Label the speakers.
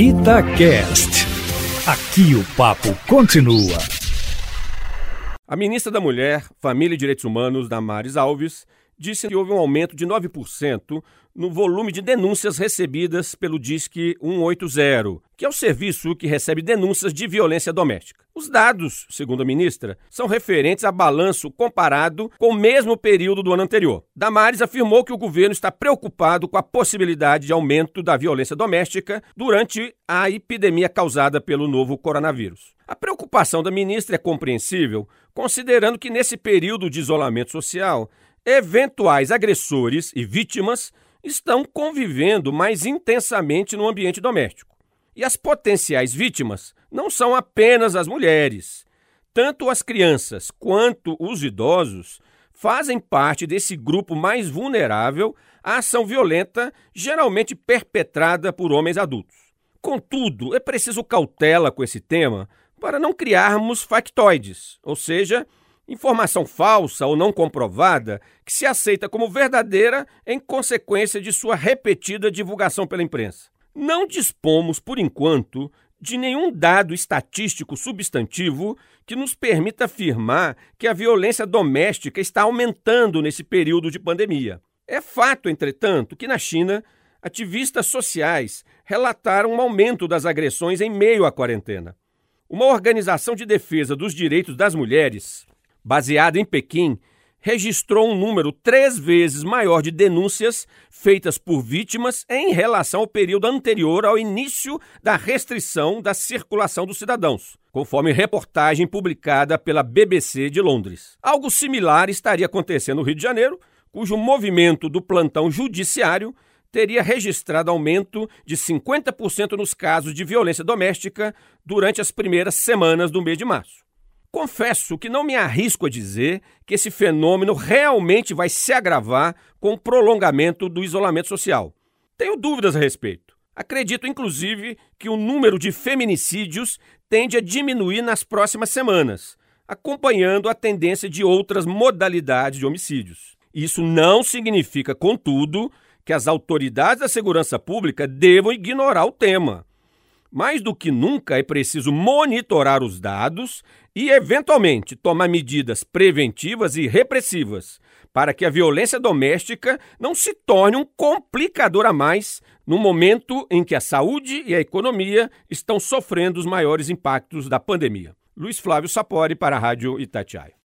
Speaker 1: Itacast. Aqui o papo continua.
Speaker 2: A ministra da Mulher, Família e Direitos Humanos, Damares Alves, disse que houve um aumento de 9% no volume de denúncias recebidas pelo Disque 180, que é o serviço que recebe denúncias de violência doméstica. Os dados, segundo a ministra, são referentes a balanço comparado com o mesmo período do ano anterior. Damares afirmou que o governo está preocupado com a possibilidade de aumento da violência doméstica durante a epidemia causada pelo novo coronavírus. A preocupação da ministra é compreensível, considerando que nesse período de isolamento social, eventuais agressores e vítimas estão convivendo mais intensamente no ambiente doméstico. E as potenciais vítimas não são apenas as mulheres. Tanto as crianças quanto os idosos fazem parte desse grupo mais vulnerável à ação violenta, geralmente perpetrada por homens adultos. Contudo, é preciso cautela com esse tema para não criarmos factoides, ou seja, informação falsa ou não comprovada que se aceita como verdadeira em consequência de sua repetida divulgação pela imprensa. Não dispomos, por enquanto, de nenhum dado estatístico substantivo que nos permita afirmar que a violência doméstica está aumentando nesse período de pandemia. É fato, entretanto, que na China, ativistas sociais relataram um aumento das agressões em meio à quarentena. Uma organização de defesa dos direitos das mulheres, baseada em Pequim, registrou um número três vezes maior de denúncias feitas por vítimas em relação ao período anterior ao início da restrição da circulação dos cidadãos, conforme reportagem publicada pela BBC de Londres. Algo similar estaria acontecendo no Rio de Janeiro, cujo movimento do plantão judiciário teria registrado aumento de 50% nos casos de violência doméstica durante as primeiras semanas do mês de março. Confesso que não me arrisco a dizer que esse fenômeno realmente vai se agravar com o prolongamento do isolamento social. Tenho dúvidas a respeito. Acredito, inclusive, que o número de feminicídios tende a diminuir nas próximas semanas, acompanhando a tendência de outras modalidades de homicídios. Isso não significa, contudo, que as autoridades da segurança pública devam ignorar o tema. Mais do que nunca é preciso monitorar os dados e, eventualmente, tomar medidas preventivas e repressivas para que a violência doméstica não se torne um complicador a mais no momento em que a saúde e a economia estão sofrendo os maiores impactos da pandemia. Luiz Flávio Sapori para a Rádio Itatiaia.